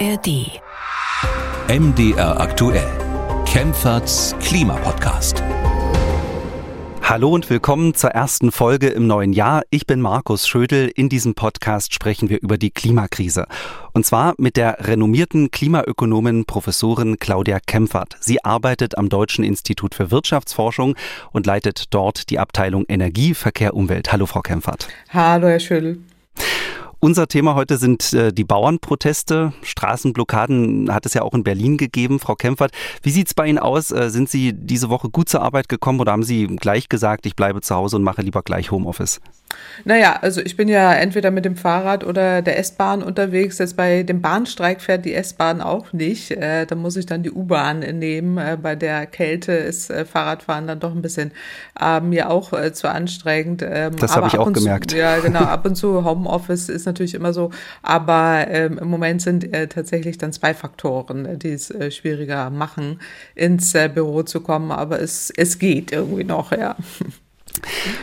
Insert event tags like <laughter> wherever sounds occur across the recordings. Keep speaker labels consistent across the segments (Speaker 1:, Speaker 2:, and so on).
Speaker 1: ARD. MDR aktuell. Kempferts Klimapodcast.
Speaker 2: Hallo und willkommen zur ersten Folge im neuen Jahr. Ich bin Markus Schödel. In diesem Podcast sprechen wir über die Klimakrise. Und zwar mit der renommierten Klimaökonomin Professorin Claudia Kempfert. Sie arbeitet am Deutschen Institut für Wirtschaftsforschung und leitet dort die Abteilung Energie, Verkehr, Umwelt. Hallo, Frau Kempfert.
Speaker 3: Hallo, Herr Schödel.
Speaker 2: Unser Thema heute sind äh, die Bauernproteste. Straßenblockaden hat es ja auch in Berlin gegeben. Frau Kempfert, wie sieht es bei Ihnen aus? Äh, sind Sie diese Woche gut zur Arbeit gekommen oder haben Sie gleich gesagt, ich bleibe zu Hause und mache lieber gleich Homeoffice?
Speaker 3: Naja, also ich bin ja entweder mit dem Fahrrad oder der S-Bahn unterwegs. Jetzt bei dem Bahnstreik fährt die S-Bahn auch nicht. Äh, da muss ich dann die U-Bahn nehmen. Äh, bei der Kälte ist äh, Fahrradfahren dann doch ein bisschen äh, mir auch zu anstrengend.
Speaker 2: Ähm, das habe ich auch gemerkt.
Speaker 3: Zu, ja, genau. <laughs> Ab und zu Homeoffice ist natürlich immer so. Aber ähm, im Moment sind äh, tatsächlich dann zwei Faktoren, die es äh, schwieriger machen, ins äh, Büro zu kommen. Aber es, es geht irgendwie noch, ja.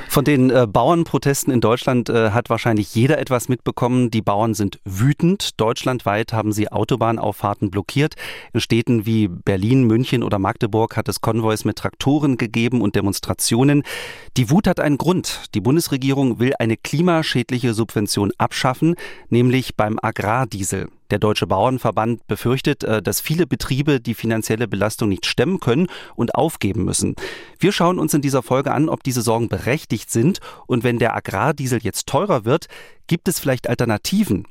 Speaker 2: Von den äh, Bauernprotesten in Deutschland äh, hat wahrscheinlich jeder etwas mitbekommen. Die Bauern sind wütend. Deutschlandweit haben sie Autobahnauffahrten blockiert. In Städten wie Berlin, München oder Magdeburg hat es Konvois mit Traktoren gegeben und Demonstrationen. Die Wut hat einen Grund. Die Bundesregierung will eine klimaschädliche Subvention abschaffen, nämlich beim Agrardiesel. Der Deutsche Bauernverband befürchtet, äh, dass viele Betriebe die finanzielle Belastung nicht stemmen können und aufgeben müssen. Wir schauen uns in dieser Folge an, ob diese Sorgen berechtigt sind und wenn der Agrardiesel jetzt teurer wird, gibt es vielleicht Alternativen.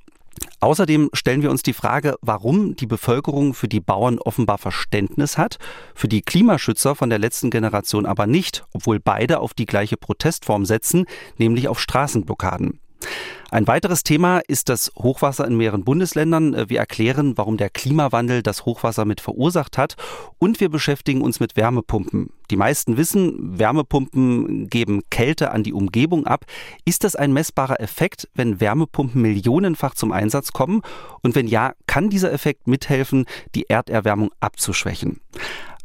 Speaker 2: Außerdem stellen wir uns die Frage, warum die Bevölkerung für die Bauern offenbar Verständnis hat, für die Klimaschützer von der letzten Generation aber nicht, obwohl beide auf die gleiche Protestform setzen, nämlich auf Straßenblockaden. Ein weiteres Thema ist das Hochwasser in mehreren Bundesländern. Wir erklären, warum der Klimawandel das Hochwasser mit verursacht hat und wir beschäftigen uns mit Wärmepumpen. Die meisten wissen, Wärmepumpen geben Kälte an die Umgebung ab. Ist das ein messbarer Effekt, wenn Wärmepumpen millionenfach zum Einsatz kommen? Und wenn ja, kann dieser Effekt mithelfen, die Erderwärmung abzuschwächen?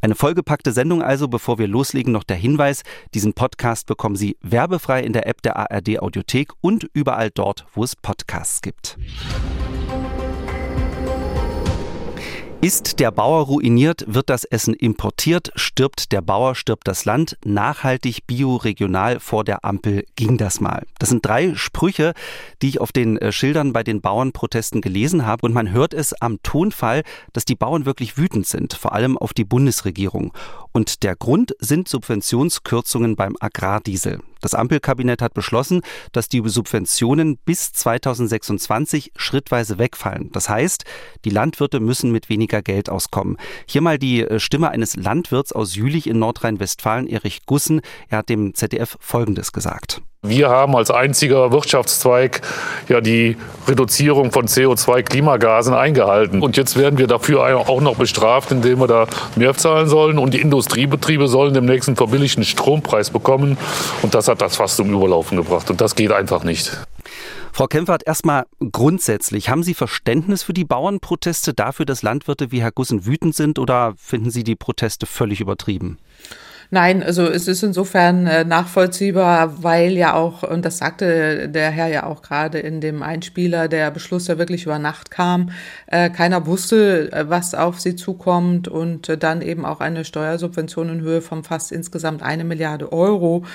Speaker 2: Eine vollgepackte Sendung also, bevor wir loslegen, noch der Hinweis, diesen Podcast bekommen Sie werbefrei in der App der ARD Audiothek und überall dort, wo es Podcasts gibt. Ist der Bauer ruiniert, wird das Essen importiert, stirbt der Bauer, stirbt das Land. Nachhaltig, bioregional vor der Ampel ging das mal. Das sind drei Sprüche, die ich auf den äh, Schildern bei den Bauernprotesten gelesen habe. Und man hört es am Tonfall, dass die Bauern wirklich wütend sind, vor allem auf die Bundesregierung. Und der Grund sind Subventionskürzungen beim Agrardiesel. Das Ampelkabinett hat beschlossen, dass die Subventionen bis 2026 schrittweise wegfallen. Das heißt, die Landwirte müssen mit weniger Geld auskommen. Hier mal die äh, Stimme eines Landwirts aus Jülich in Nordrhein-Westfalen, Erich Gussen. Er hat dem ZDF Folgendes gesagt.
Speaker 4: Wir haben als einziger Wirtschaftszweig ja die Reduzierung von CO2-Klimagasen eingehalten. Und jetzt werden wir dafür auch noch bestraft, indem wir da mehr zahlen sollen. Und die Industriebetriebe sollen demnächst einen verbilligten Strompreis bekommen. Und das hat das fast zum Überlaufen gebracht. Und das geht einfach nicht.
Speaker 2: Frau Kempfert, erstmal grundsätzlich, haben Sie Verständnis für die Bauernproteste, dafür, dass Landwirte wie Herr Gussen wütend sind oder finden Sie die Proteste völlig übertrieben?
Speaker 3: Nein, also es ist insofern äh, nachvollziehbar, weil ja auch, und das sagte der Herr ja auch gerade in dem Einspieler, der Beschluss ja wirklich über Nacht kam, äh, keiner wusste, äh, was auf sie zukommt und dann eben auch eine Steuersubvention in Höhe von fast insgesamt eine Milliarde Euro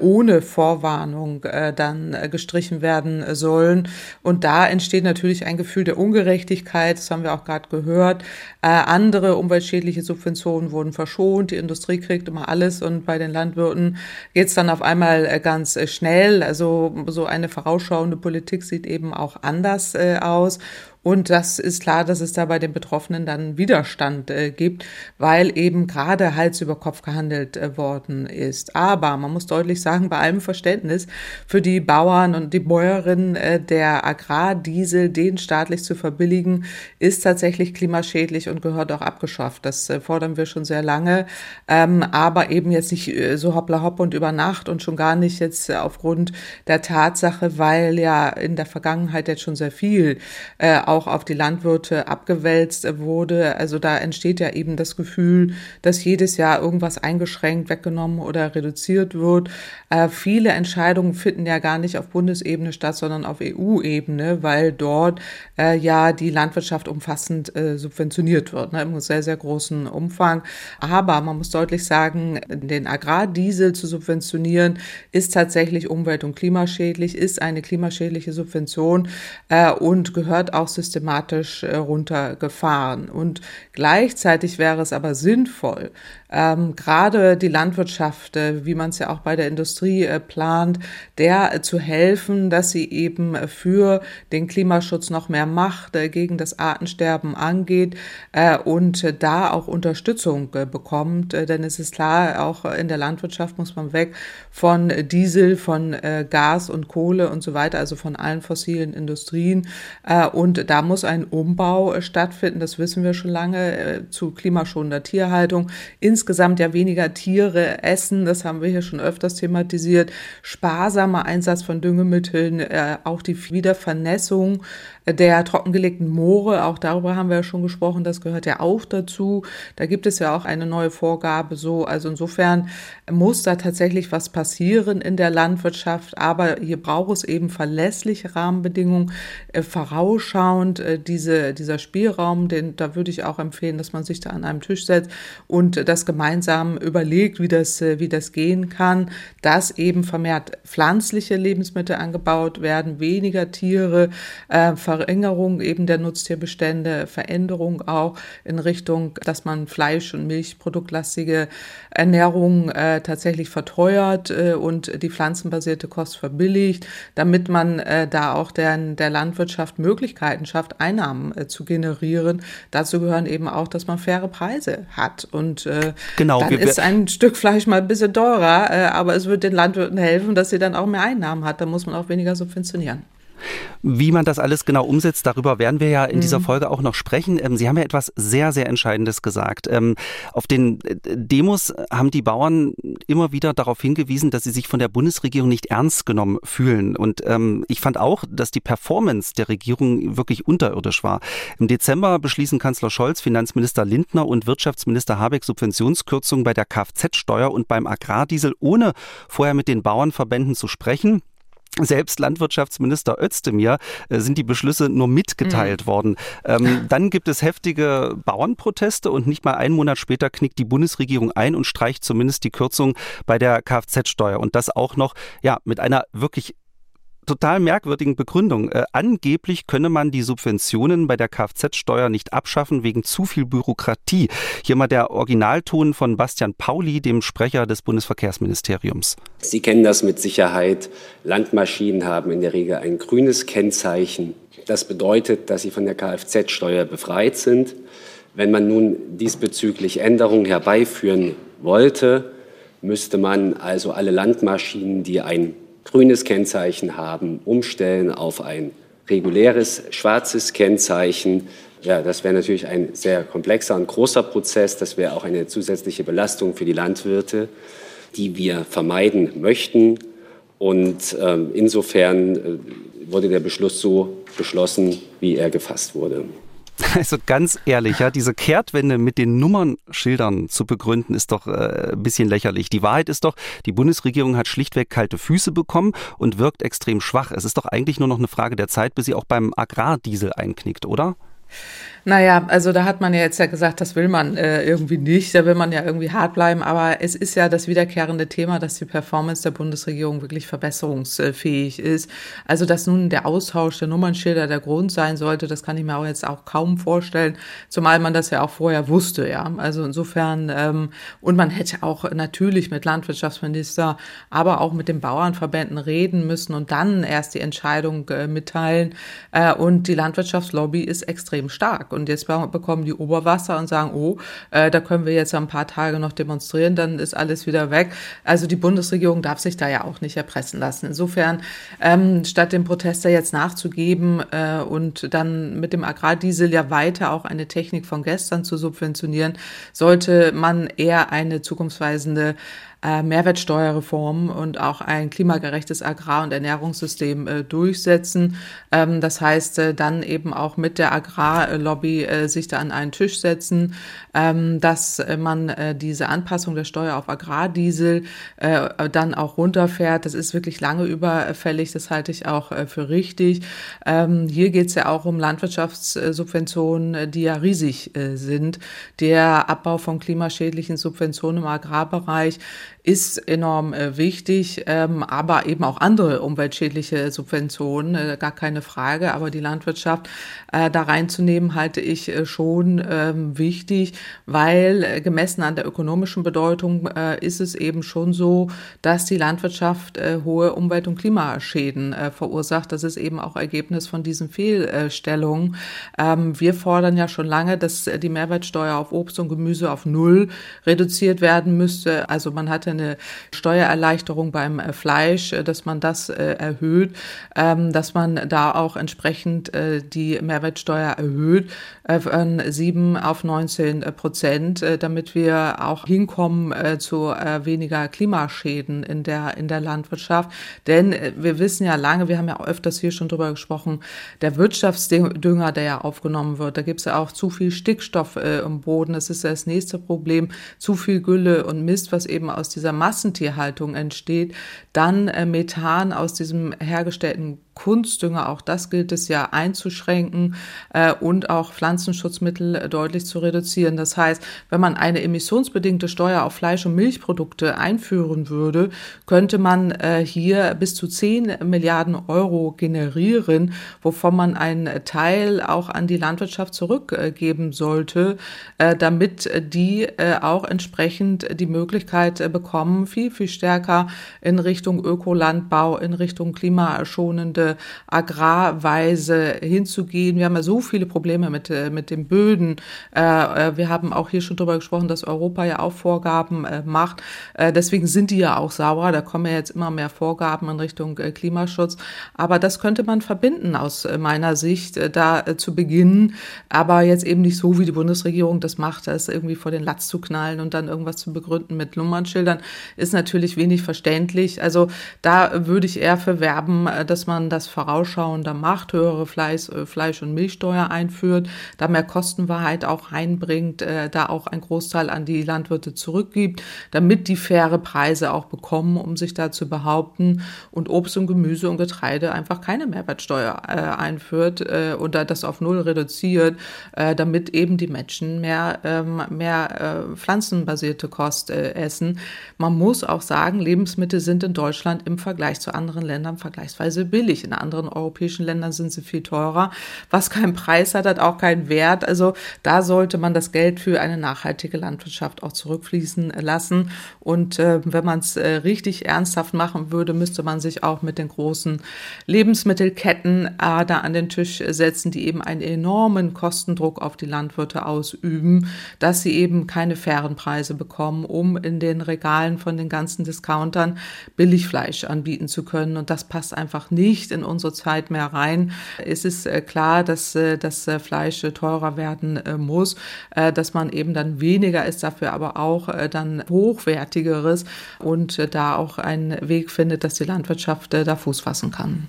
Speaker 3: ohne Vorwarnung dann gestrichen werden sollen. Und da entsteht natürlich ein Gefühl der Ungerechtigkeit, das haben wir auch gerade gehört. andere umweltschädliche Subventionen wurden verschont, die Industrie kriegt immer alles und bei den Landwirten geht es dann auf einmal äh, ganz äh, schnell. Also so eine vorausschauende Politik sieht eben auch anders äh, aus. Und das ist klar, dass es da bei den Betroffenen dann Widerstand äh, gibt, weil eben gerade Hals über Kopf gehandelt äh, worden ist. Aber man muss deutlich sagen, bei allem Verständnis für die Bauern und die Bäuerinnen, äh, der Agrardiesel, den staatlich zu verbilligen, ist tatsächlich klimaschädlich und gehört auch abgeschafft. Das äh, fordern wir schon sehr lange, ähm, aber eben jetzt nicht äh, so hoppla hopp und über Nacht und schon gar nicht jetzt aufgrund der Tatsache, weil ja in der Vergangenheit jetzt schon sehr viel äh, auf die Landwirte abgewälzt wurde. Also da entsteht ja eben das Gefühl, dass jedes Jahr irgendwas eingeschränkt, weggenommen oder reduziert wird. Äh, viele Entscheidungen finden ja gar nicht auf Bundesebene statt, sondern auf EU-Ebene, weil dort äh, ja die Landwirtschaft umfassend äh, subventioniert wird, ne, im sehr, sehr großen Umfang. Aber man muss deutlich sagen, den Agrardiesel zu subventionieren, ist tatsächlich umwelt- und klimaschädlich, ist eine klimaschädliche Subvention äh, und gehört auch systematisch äh, runtergefahren. Und gleichzeitig wäre es aber sinnvoll, ähm, gerade die Landwirtschaft, äh, wie man es ja auch bei der Industrie äh, plant, der äh, zu helfen, dass sie eben für den Klimaschutz noch mehr macht, äh, gegen das Artensterben angeht äh, und da auch Unterstützung äh, bekommt. denn es ist klar, auch in der Landwirtschaft muss man weg von Diesel, von Gas und Kohle und so weiter, also von allen fossilen Industrien. und da muss ein Umbau stattfinden, das wissen wir schon lange, zu klimaschonender Tierhaltung. In insgesamt ja weniger Tiere essen, das haben wir hier schon öfters thematisiert, sparsamer Einsatz von Düngemitteln, äh, auch die Wiedervernässung der trockengelegten Moore, auch darüber haben wir ja schon gesprochen, das gehört ja auch dazu. Da gibt es ja auch eine neue Vorgabe so. Also insofern muss da tatsächlich was passieren in der Landwirtschaft, aber hier braucht es eben verlässliche Rahmenbedingungen, äh, vorausschauend äh, diese, dieser Spielraum, den, da würde ich auch empfehlen, dass man sich da an einem Tisch setzt und das gemeinsam überlegt, wie das, äh, wie das gehen kann, dass eben vermehrt pflanzliche Lebensmittel angebaut werden, weniger Tiere, äh, Verringerung eben der Nutztierbestände, Veränderung auch in Richtung, dass man Fleisch- und Milchproduktlastige Ernährung äh, tatsächlich verteuert äh, und die pflanzenbasierte Kost verbilligt, damit man äh, da auch der, der Landwirtschaft Möglichkeiten schafft, Einnahmen äh, zu generieren. Dazu gehören eben auch, dass man faire Preise hat. Und äh, genau, dann ist ein Stück Fleisch mal ein bisschen teurer, äh, aber es wird den Landwirten helfen, dass sie dann auch mehr Einnahmen hat. Da muss man auch weniger subventionieren.
Speaker 2: Wie man das alles genau umsetzt, darüber werden wir ja in mhm. dieser Folge auch noch sprechen. Ähm, Sie haben ja etwas sehr, sehr Entscheidendes gesagt. Ähm, auf den äh, Demos haben die Bauern immer wieder darauf hingewiesen, dass sie sich von der Bundesregierung nicht ernst genommen fühlen. Und ähm, ich fand auch, dass die Performance der Regierung wirklich unterirdisch war. Im Dezember beschließen Kanzler Scholz, Finanzminister Lindner und Wirtschaftsminister Habeck Subventionskürzungen bei der Kfz-Steuer und beim Agrardiesel, ohne vorher mit den Bauernverbänden zu sprechen. Selbst Landwirtschaftsminister Özdemir äh, sind die Beschlüsse nur mitgeteilt mhm. worden. Ähm, <laughs> dann gibt es heftige Bauernproteste und nicht mal einen Monat später knickt die Bundesregierung ein und streicht zumindest die Kürzung bei der Kfz-Steuer. Und das auch noch ja mit einer wirklich total merkwürdigen Begründung. Äh, angeblich könne man die Subventionen bei der Kfz-Steuer nicht abschaffen wegen zu viel Bürokratie. Hier mal der Originalton von Bastian Pauli, dem Sprecher des Bundesverkehrsministeriums.
Speaker 5: Sie kennen das mit Sicherheit. Landmaschinen haben in der Regel ein grünes Kennzeichen. Das bedeutet, dass sie von der Kfz-Steuer befreit sind. Wenn man nun diesbezüglich Änderungen herbeiführen wollte, müsste man also alle Landmaschinen, die ein grünes Kennzeichen haben, umstellen auf ein reguläres schwarzes Kennzeichen. Ja, das wäre natürlich ein sehr komplexer und großer Prozess. Das wäre auch eine zusätzliche Belastung für die Landwirte, die wir vermeiden möchten. Und ähm, insofern äh, wurde der Beschluss so beschlossen, wie er gefasst wurde. <laughs>
Speaker 2: Also ganz ehrlich, ja, diese Kehrtwende mit den Nummernschildern zu begründen, ist doch äh, ein bisschen lächerlich. Die Wahrheit ist doch, die Bundesregierung hat schlichtweg kalte Füße bekommen und wirkt extrem schwach. Es ist doch eigentlich nur noch eine Frage der Zeit, bis sie auch beim Agrardiesel einknickt, oder?
Speaker 3: Naja, also da hat man ja jetzt ja gesagt, das will man äh, irgendwie nicht, da will man ja irgendwie hart bleiben, aber es ist ja das wiederkehrende Thema, dass die Performance der Bundesregierung wirklich verbesserungsfähig ist. Also dass nun der Austausch der Nummernschilder der Grund sein sollte, das kann ich mir auch jetzt auch kaum vorstellen, zumal man das ja auch vorher wusste, ja. Also insofern, ähm, und man hätte auch natürlich mit Landwirtschaftsminister, aber auch mit den Bauernverbänden reden müssen und dann erst die Entscheidung äh, mitteilen. Äh, und die Landwirtschaftslobby ist extrem stark. Und jetzt bekommen die Oberwasser und sagen, oh, äh, da können wir jetzt ein paar Tage noch demonstrieren, dann ist alles wieder weg. Also die Bundesregierung darf sich da ja auch nicht erpressen lassen. Insofern, ähm, statt dem Protester jetzt nachzugeben äh, und dann mit dem Agrardiesel ja weiter auch eine Technik von gestern zu subventionieren, sollte man eher eine zukunftsweisende äh, Mehrwertsteuerreform und auch ein klimagerechtes Agrar- und Ernährungssystem äh, durchsetzen. Ähm, das heißt, äh, dann eben auch mit der Agrarlobby äh, sich da an einen Tisch setzen, ähm, dass man diese Anpassung der Steuer auf Agrardiesel dann auch runterfährt. Das ist wirklich lange überfällig. Das halte ich auch für richtig. Ähm, hier geht es ja auch um Landwirtschaftssubventionen, die ja riesig sind. Der Abbau von klimaschädlichen Subventionen im Agrarbereich ist enorm äh, wichtig, ähm, aber eben auch andere umweltschädliche Subventionen, äh, gar keine Frage. Aber die Landwirtschaft äh, da reinzunehmen, halte ich schon ähm, wichtig, weil gemessen an der ökonomischen Bedeutung ist es eben schon so, dass die Landwirtschaft hohe Umwelt- und Klimaschäden verursacht. Das ist eben auch Ergebnis von diesen Fehlstellungen. Ähm, wir fordern ja schon lange, dass die Mehrwertsteuer auf Obst und Gemüse auf Null reduziert werden müsste. Also man hatte eine Steuererleichterung beim äh, Fleisch, äh, dass man das äh, erhöht, ähm, dass man da auch entsprechend die Mehrwertsteuer erhöht von sieben auf 19 Prozent, damit wir auch hinkommen zu weniger Klimaschäden in der, in der Landwirtschaft. Denn wir wissen ja lange, wir haben ja öfters hier schon drüber gesprochen, der Wirtschaftsdünger, der ja aufgenommen wird, da gibt es ja auch zu viel Stickstoff im Boden. Das ist das nächste Problem. Zu viel Gülle und Mist, was eben aus dieser Massentierhaltung entsteht, dann äh, Methan aus diesem hergestellten Kunstdünger, auch das gilt es ja einzuschränken äh, und auch Pflanzenschutzmittel deutlich zu reduzieren. Das heißt, wenn man eine emissionsbedingte Steuer auf Fleisch- und Milchprodukte einführen würde, könnte man äh, hier bis zu 10 Milliarden Euro generieren, wovon man einen Teil auch an die Landwirtschaft zurückgeben sollte, äh, damit die äh, auch entsprechend die Möglichkeit äh, bekommen, viel, viel stärker in Richtung Ökolandbau, in Richtung klimaschonende Agrarweise hinzugehen. Wir haben ja so viele Probleme mit, äh, mit den Böden. Äh, äh, wir haben auch hier schon darüber gesprochen, dass Europa ja auch Vorgaben macht. Deswegen sind die ja auch sauer. Da kommen ja jetzt immer mehr Vorgaben in Richtung Klimaschutz. Aber das könnte man verbinden aus meiner Sicht, da zu beginnen. Aber jetzt eben nicht so, wie die Bundesregierung das macht, das irgendwie vor den Latz zu knallen und dann irgendwas zu begründen mit Nummernschildern, ist natürlich wenig verständlich. Also da würde ich eher für werben, dass man das das vorausschauender macht, höhere Fleisch, äh, Fleisch- und Milchsteuer einführt, da mehr Kostenwahrheit auch reinbringt, äh, da auch ein Großteil an die Landwirte zurückgibt, damit die faire Preise auch bekommen, um sich da zu behaupten und Obst und Gemüse und Getreide einfach keine Mehrwertsteuer äh, einführt äh, oder das auf null reduziert, äh, damit eben die Menschen mehr, ähm, mehr äh, pflanzenbasierte Kost äh, essen. Man muss auch sagen, Lebensmittel sind in Deutschland im Vergleich zu anderen Ländern vergleichsweise billig in anderen europäischen Ländern sind sie viel teurer. Was keinen Preis hat, hat auch keinen Wert. Also da sollte man das Geld für eine nachhaltige Landwirtschaft auch zurückfließen lassen. Und äh, wenn man es äh, richtig ernsthaft machen würde, müsste man sich auch mit den großen Lebensmittelketten äh, da an den Tisch setzen, die eben einen enormen Kostendruck auf die Landwirte ausüben, dass sie eben keine fairen Preise bekommen, um in den Regalen von den ganzen Discountern Billigfleisch anbieten zu können. Und das passt einfach nicht in unsere Zeit mehr rein. Es ist äh, klar, dass äh, das äh, Fleisch teurer werden muss, dass man eben dann weniger ist, dafür aber auch dann hochwertigeres und da auch einen Weg findet, dass die Landwirtschaft da Fuß fassen kann.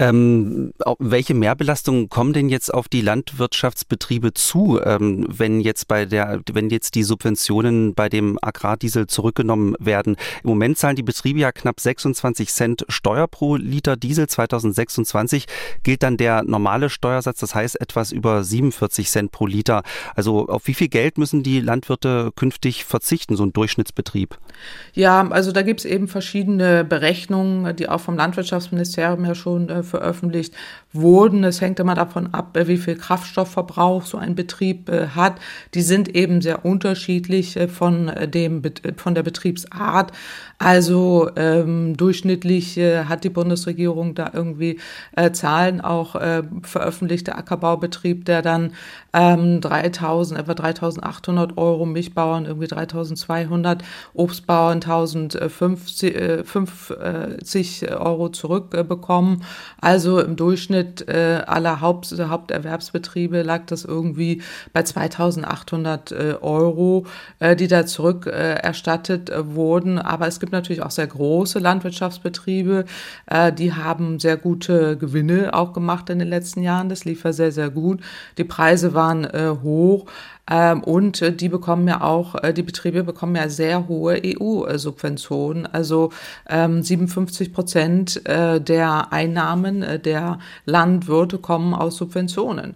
Speaker 2: Ähm, welche Mehrbelastungen kommen denn jetzt auf die Landwirtschaftsbetriebe zu, ähm, wenn jetzt bei der, wenn jetzt die Subventionen bei dem Agrardiesel zurückgenommen werden? Im Moment zahlen die Betriebe ja knapp 26 Cent Steuer pro Liter Diesel. 2026 gilt dann der normale Steuersatz, das heißt etwas über 47 Cent pro Liter. Also auf wie viel Geld müssen die Landwirte künftig verzichten, so ein Durchschnittsbetrieb?
Speaker 3: Ja, also da gibt es eben verschiedene Berechnungen, die auch vom Landwirtschaftsministerium ja schon äh, veröffentlicht wurden. Es hängt immer davon ab, wie viel Kraftstoffverbrauch so ein Betrieb äh, hat. Die sind eben sehr unterschiedlich äh, von, äh, dem, von der Betriebsart. Also ähm, durchschnittlich äh, hat die Bundesregierung da irgendwie äh, Zahlen auch äh, veröffentlicht. Der Ackerbaubetrieb, der dann ähm, 3000, etwa 3800 Euro, Milchbauern irgendwie 3200, Obstbauern 1050 äh, 50 Euro zurückbekommen. Also im Durchschnitt äh, aller Haupt, Haupterwerbsbetriebe lag das irgendwie bei 2800 äh, Euro, äh, die da zurückerstattet äh, wurden. Aber es gibt natürlich auch sehr große Landwirtschaftsbetriebe, äh, die haben sehr gute Gewinne auch gemacht in den letzten Jahren. Das lief ja sehr, sehr gut. Die Preise waren äh, hoch. Ähm, und äh, die bekommen ja auch, äh, die Betriebe bekommen ja sehr hohe EU-Subventionen. Also 57 ähm, Prozent äh, der Einnahmen der Landwirte kommen aus Subventionen.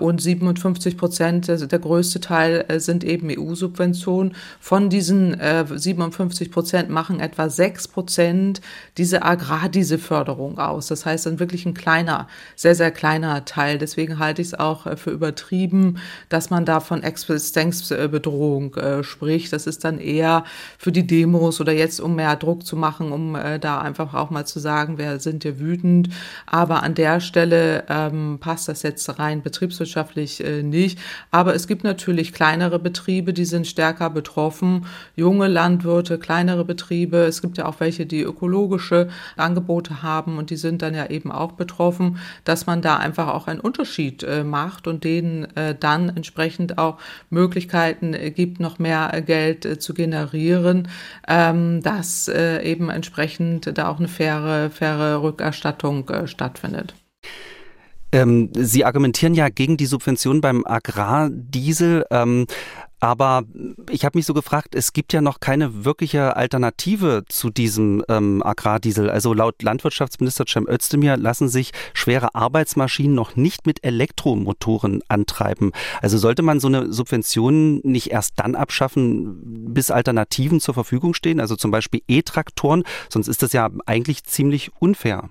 Speaker 3: Und 57 Prozent, der größte Teil sind eben EU-Subventionen. Von diesen 57 Prozent machen etwa 6 Prozent diese Agrardieselförderung aus. Das heißt dann wirklich ein kleiner, sehr, sehr kleiner Teil. Deswegen halte ich es auch für übertrieben, dass man davon von Existenzbedrohung äh, spricht. Das ist dann eher für die Demos oder jetzt, um mehr Druck zu machen, um äh, da einfach auch mal zu sagen, wir sind hier wütend. Aber an der Stelle ähm, passt das jetzt rein betriebswirtschaftlich äh, nicht. Aber es gibt natürlich kleinere Betriebe, die sind stärker betroffen. Junge Landwirte, kleinere Betriebe. Es gibt ja auch welche, die ökologische Angebote haben und die sind dann ja eben auch betroffen, dass man da einfach auch einen Unterschied äh, macht und denen äh, dann entsprechend auch Möglichkeiten äh, gibt, noch mehr äh, Geld äh, zu generieren, ähm, dass eben entsprechend da auch eine faire, faire Rückerstattung stattfindet.
Speaker 2: Ähm, Sie argumentieren ja gegen die Subvention beim Agrardiesel. Aber ich habe mich so gefragt, es gibt ja noch keine wirkliche Alternative zu diesem ähm, Agrardiesel. Also laut Landwirtschaftsminister Cem Özdemir lassen sich schwere Arbeitsmaschinen noch nicht mit Elektromotoren antreiben. Also sollte man so eine Subvention nicht erst dann abschaffen, bis Alternativen zur Verfügung stehen, also zum Beispiel E-Traktoren, sonst ist das ja eigentlich ziemlich unfair.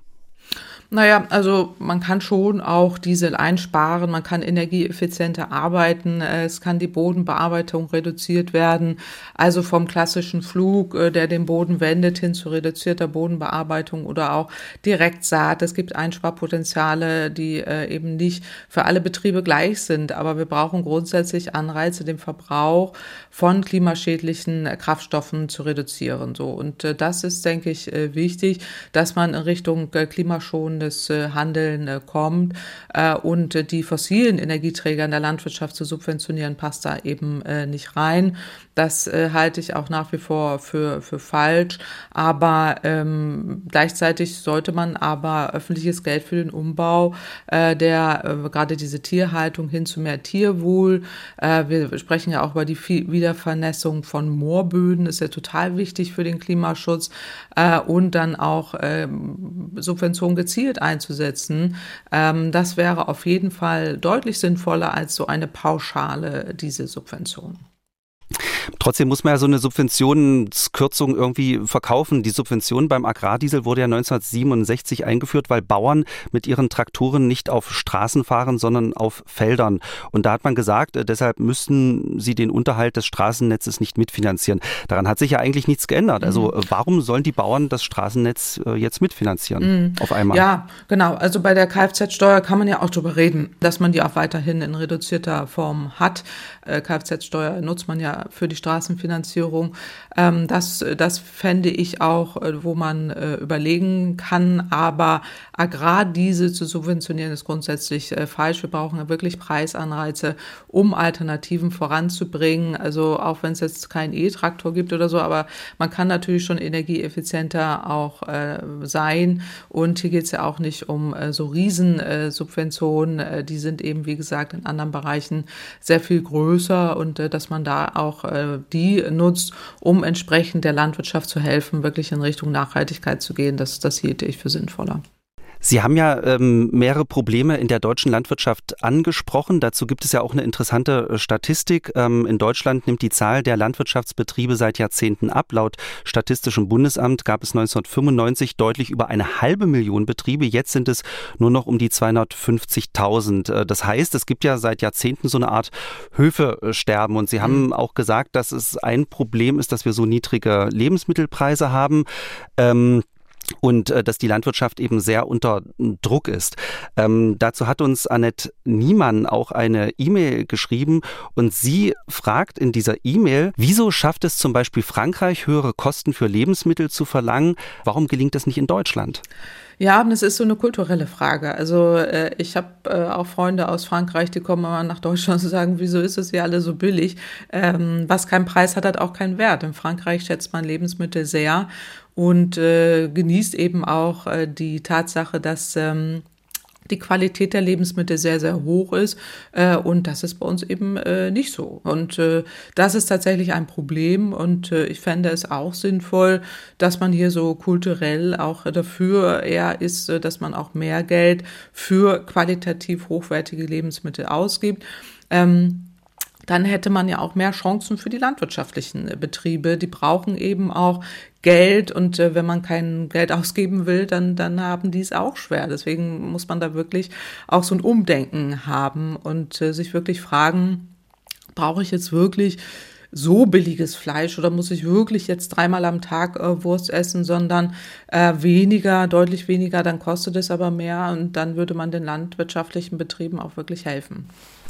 Speaker 3: Naja, also man kann schon auch Diesel einsparen, man kann energieeffizienter arbeiten, es kann die Bodenbearbeitung reduziert werden, also vom klassischen Flug, äh, der den Boden wendet, hin zu reduzierter Bodenbearbeitung oder auch Direktsaat. Es gibt Einsparpotenziale, die äh, eben nicht für alle Betriebe gleich sind, aber wir brauchen grundsätzlich Anreize, den Verbrauch von klimaschädlichen Kraftstoffen zu reduzieren. So und äh, das ist, denke ich, wichtig, dass man in Richtung klimaschonende klimaschonendes äh, Handeln äh, kommt. Äh, und die fossilen Energieträger in der Landwirtschaft zu subventionieren, passt da eben nicht rein. Das halte ich auch nach wie vor für, für falsch. Aber ähm, gleichzeitig sollte man aber öffentliches Geld für den Umbau äh, der äh, gerade diese Tierhaltung hin zu mehr Tierwohl. Äh, wir sprechen ja auch über die Wiedervernässung von Moorböden, ist ja total wichtig für den Klimaschutz. Und dann auch ähm, Subventionen gezielt gezielt einzusetzen, ähm, das wäre auf jeden Fall deutlich sinnvoller als so eine pauschale diese Subvention.
Speaker 2: Trotzdem muss man ja so eine Subventionskürzung irgendwie verkaufen. Die Subvention beim Agrardiesel wurde ja 1967 eingeführt, weil Bauern mit ihren Traktoren nicht auf Straßen fahren, sondern auf Feldern. Und da hat man gesagt, äh, deshalb müssten sie den Unterhalt des Straßennetzes nicht mitfinanzieren. Daran hat sich ja eigentlich nichts geändert. Also mhm. warum sollen die Bauern das Straßennetz äh, jetzt mitfinanzieren mhm. auf einmal?
Speaker 3: Ja, genau. Also bei der Kfz-Steuer kann man ja auch darüber reden, dass man die auch weiterhin in reduzierter Form hat. Äh, Kfz-Steuer nutzt man ja für die Straßenfinanzierung. Ähm, das, das fände ich auch, äh, wo man äh, überlegen kann. Aber Agrardiesel zu subventionieren ist grundsätzlich äh, falsch. Wir brauchen ja wirklich Preisanreize, um Alternativen voranzubringen. Also auch wenn es jetzt keinen E-Traktor gibt oder so, aber man kann natürlich schon energieeffizienter auch äh, sein. Und hier geht es ja auch nicht um äh, so Riesensubventionen. Äh, die sind eben, wie gesagt, in anderen Bereichen sehr viel größer und dass man da auch äh, die nutzt, um entsprechend der Landwirtschaft zu helfen, wirklich in Richtung Nachhaltigkeit zu gehen. Das, das hielte ich für sinnvoller.
Speaker 2: Sie haben ja ähm, mehrere Probleme in der deutschen Landwirtschaft angesprochen. Dazu gibt es ja auch eine interessante äh, Statistik. Ähm, in Deutschland nimmt die Zahl der Landwirtschaftsbetriebe seit Jahrzehnten ab. Laut Statistischem Bundesamt gab es 1995 deutlich über eine halbe Million Betriebe. Jetzt sind es nur noch um die 250.000. Äh, das heißt, es gibt ja seit Jahrzehnten so eine Art Höfesterben. Und Sie haben mhm. auch gesagt, dass es ein Problem ist, dass wir so niedrige Lebensmittelpreise haben. Ähm, und äh, dass die Landwirtschaft eben sehr unter Druck ist. Ähm, dazu hat uns Annette Niemann auch eine E-Mail geschrieben und sie fragt in dieser E-Mail, wieso schafft es zum Beispiel Frankreich, höhere Kosten für Lebensmittel zu verlangen? Warum gelingt das nicht in Deutschland?
Speaker 3: Ja, das ist so eine kulturelle Frage. Also äh, ich habe äh, auch Freunde aus Frankreich, die kommen immer nach Deutschland und sagen, wieso ist es hier alle so billig? Ähm, was keinen Preis hat, hat auch keinen Wert. In Frankreich schätzt man Lebensmittel sehr und äh, genießt eben auch äh, die Tatsache, dass ähm, die Qualität der Lebensmittel sehr, sehr hoch ist. Äh, und das ist bei uns eben äh, nicht so. Und äh, das ist tatsächlich ein Problem. Und äh, ich fände es auch sinnvoll, dass man hier so kulturell auch dafür eher ist, äh, dass man auch mehr Geld für qualitativ hochwertige Lebensmittel ausgibt. Ähm, dann hätte man ja auch mehr Chancen für die landwirtschaftlichen äh, Betriebe. Die brauchen eben auch Geld und äh, wenn man kein Geld ausgeben will, dann, dann haben die es auch schwer. Deswegen muss man da wirklich auch so ein Umdenken haben und äh, sich wirklich fragen, brauche ich jetzt wirklich so billiges Fleisch oder muss ich wirklich jetzt dreimal am Tag äh, Wurst essen, sondern äh, weniger, deutlich weniger, dann kostet es aber mehr und dann würde man den landwirtschaftlichen Betrieben auch wirklich helfen.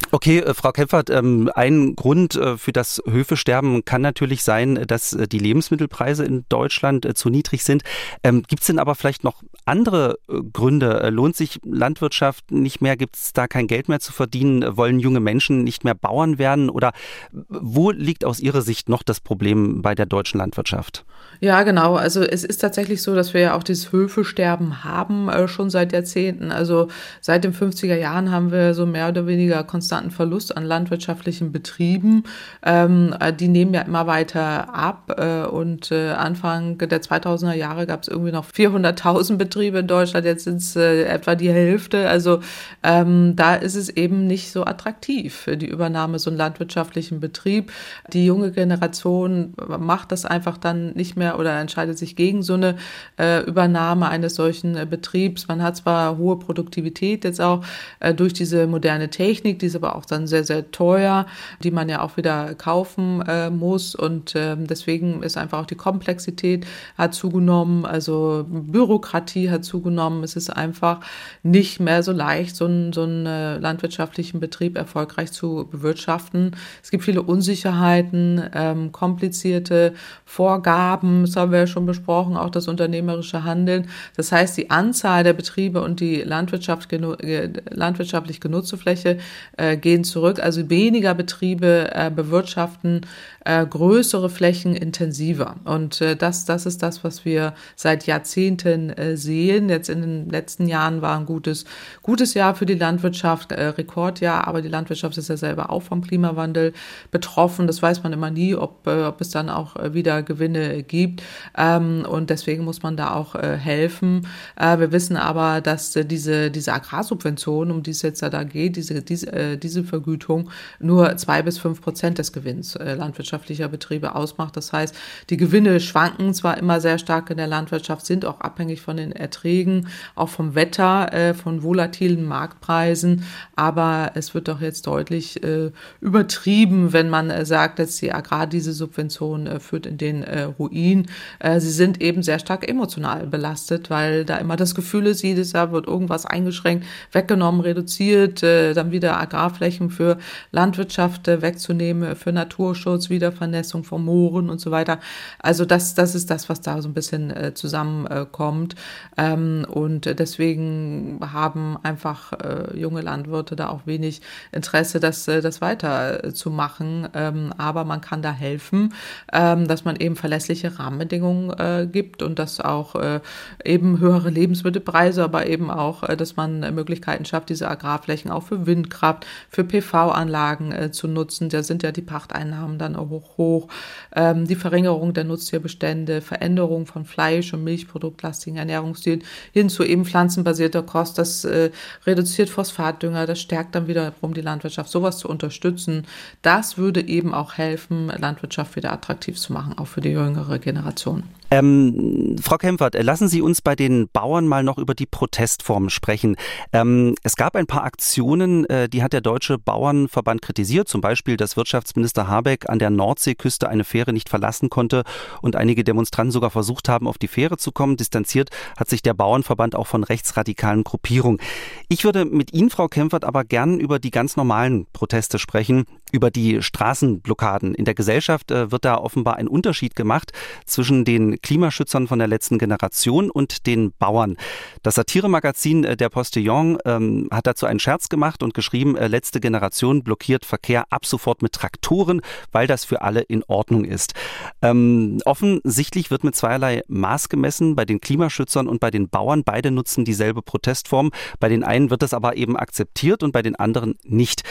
Speaker 2: Okay, äh, Frau Kempfert, ähm, ein Grund äh, für das Höfesterben kann natürlich sein, dass äh, die Lebensmittelpreise in Deutschland zu niedrig sind. Ähm, Gibt es denn aber vielleicht noch andere Gründe? Lohnt sich Landwirtschaft nicht mehr? Gibt es da kein Geld mehr zu verdienen? Wollen junge Menschen nicht mehr Bauern werden? Oder wo liegt aus Ihrer Sicht noch das Problem bei der deutschen Landwirtschaft?
Speaker 3: Ja, genau. Also es ist tatsächlich so, dass wir ja auch dieses Höfesterben haben, schon seit Jahrzehnten. Also seit den 50er Jahren haben wir so mehr oder weniger konstanten Verlust an landwirtschaftlichen Betrieben. Ähm, äh, die nehmen ja immer weiter ab. Äh, und äh, Anfang der 2000er Jahre gab es irgendwie noch 400.000 Betriebe in Deutschland. Jetzt sind es äh, etwa die Hälfte. Also ähm, da ist es eben nicht so attraktiv die Übernahme so einen landwirtschaftlichen Betrieb. Die junge Generation macht das einfach dann nicht mehr oder entscheidet sich gegen so eine äh, Übernahme eines solchen Betriebs. Man hat zwar hohe Produktivität jetzt auch äh, durch diese moderne Technik, die ist aber auch dann sehr, sehr teuer, die man ja auch wieder kaufen äh, muss und ähm, deswegen ist einfach auch die Komplexität hat zugenommen, also Bürokratie hat zugenommen. Es ist einfach nicht mehr so leicht, so einen, so einen äh, landwirtschaftlichen Betrieb erfolgreich zu bewirtschaften. Es gibt viele Unsicherheiten, ähm, komplizierte Vorgaben, das haben wir ja schon besprochen, auch das unternehmerische Handeln. Das heißt, die Anzahl der Betriebe und die Landwirtschaft, landwirtschaftlich genutzte Fläche äh, gehen zurück. Also weniger Betriebe äh, bewirtschaften äh, größere Flächen intensiver. Und äh, das, das ist das, was wir seit Jahrzehnten äh, sehen. Jetzt in den letzten Jahren war ein gutes, gutes Jahr für die Landwirtschaft, äh, Rekordjahr, aber die Landwirtschaft ist ja selber auch vom Klimawandel betroffen. Das weiß man immer nie, ob, äh, ob es dann auch äh, wieder Gewinne gibt. Ähm, und deswegen muss man da auch äh, helfen. Äh, wir wissen aber, dass äh, diese, diese Agrarsubvention, um die es jetzt da geht, diese, diese, äh, diese Vergütung nur zwei bis fünf Prozent des Gewinns äh, Landwirtschaft landwirtschaftlicher Betriebe ausmacht. Das heißt, die Gewinne schwanken zwar immer sehr stark in der Landwirtschaft, sind auch abhängig von den Erträgen, auch vom Wetter, äh, von volatilen Marktpreisen, aber es wird doch jetzt deutlich äh, übertrieben, wenn man äh, sagt, dass die Agrardieselsubvention äh, führt in den äh, Ruin. Äh, sie sind eben sehr stark emotional belastet, weil da immer das Gefühl ist, jedes Jahr wird irgendwas eingeschränkt, weggenommen, reduziert, äh, dann wieder Agrarflächen für Landwirtschaft äh, wegzunehmen, für Naturschutz, wieder Wiedervernässung von Mooren und so weiter. Also das, das ist das, was da so ein bisschen äh, zusammenkommt. Ähm, und deswegen haben einfach äh, junge Landwirte da auch wenig Interesse, das, äh, das weiter äh, zu. Ähm, aber man kann da helfen, ähm, dass man eben verlässliche Rahmenbedingungen äh, gibt und dass auch äh, eben höhere Lebensmittelpreise, aber eben auch, äh, dass man Möglichkeiten schafft, diese Agrarflächen auch für Windkraft, für PV-Anlagen äh, zu nutzen. Da sind ja die Pachteinnahmen dann auch hoch, hoch. Ähm, die Verringerung der Nutztierbestände, Veränderung von Fleisch- und Milchproduktlastigen Ernährungsstilen hin zu eben pflanzenbasierter Kost, das äh, reduziert Phosphatdünger, das stärkt dann wiederum die Landwirtschaft. Sowas zu unterstützen, das würde eben auch helfen, Landwirtschaft wieder attraktiv zu machen, auch für die jüngere Generation.
Speaker 2: Ähm, Frau Kempfert, lassen Sie uns bei den Bauern mal noch über die Protestform sprechen. Ähm, es gab ein paar Aktionen, äh, die hat der Deutsche Bauernverband kritisiert, zum Beispiel, dass Wirtschaftsminister Habeck an der Nordseeküste eine Fähre nicht verlassen konnte und einige Demonstranten sogar versucht haben, auf die Fähre zu kommen. Distanziert hat sich der Bauernverband auch von rechtsradikalen Gruppierungen. Ich würde mit Ihnen, Frau Kempfert, aber gern über die ganz normalen Proteste sprechen, über die Straßenblockaden. In der Gesellschaft äh, wird da offenbar ein Unterschied gemacht zwischen den Klimaschützern von der letzten Generation und den Bauern. Das Satiremagazin äh, Der Postillon ähm, hat dazu einen Scherz gemacht und geschrieben, äh, letzte Generation blockiert Verkehr ab sofort mit Traktoren, weil das für alle in Ordnung ist. Ähm, offensichtlich wird mit zweierlei Maß gemessen bei den Klimaschützern und bei den Bauern. Beide nutzen dieselbe Protestform. Bei den einen wird es aber eben akzeptiert und bei den anderen nicht.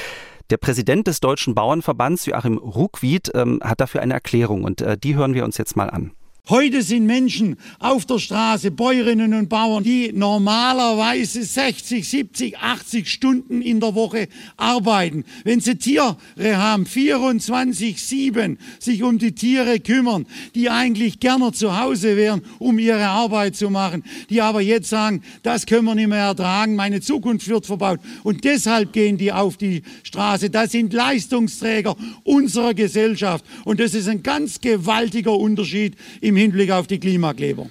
Speaker 2: Der Präsident des Deutschen Bauernverbands, Joachim Ruckwied, ähm, hat dafür eine Erklärung und äh, die hören wir uns jetzt mal an.
Speaker 6: Heute sind Menschen auf der Straße, Bäuerinnen und Bauern, die normalerweise 60, 70, 80 Stunden in der Woche arbeiten. Wenn sie Tiere haben, 24, 7 sich um die Tiere kümmern, die eigentlich gerne zu Hause wären, um ihre Arbeit zu machen, die aber jetzt sagen, das können wir nicht mehr ertragen, meine Zukunft wird verbaut. Und deshalb gehen die auf die Straße. Das sind Leistungsträger unserer Gesellschaft. Und das ist ein ganz gewaltiger Unterschied im Hinblick auf die Klimakleber.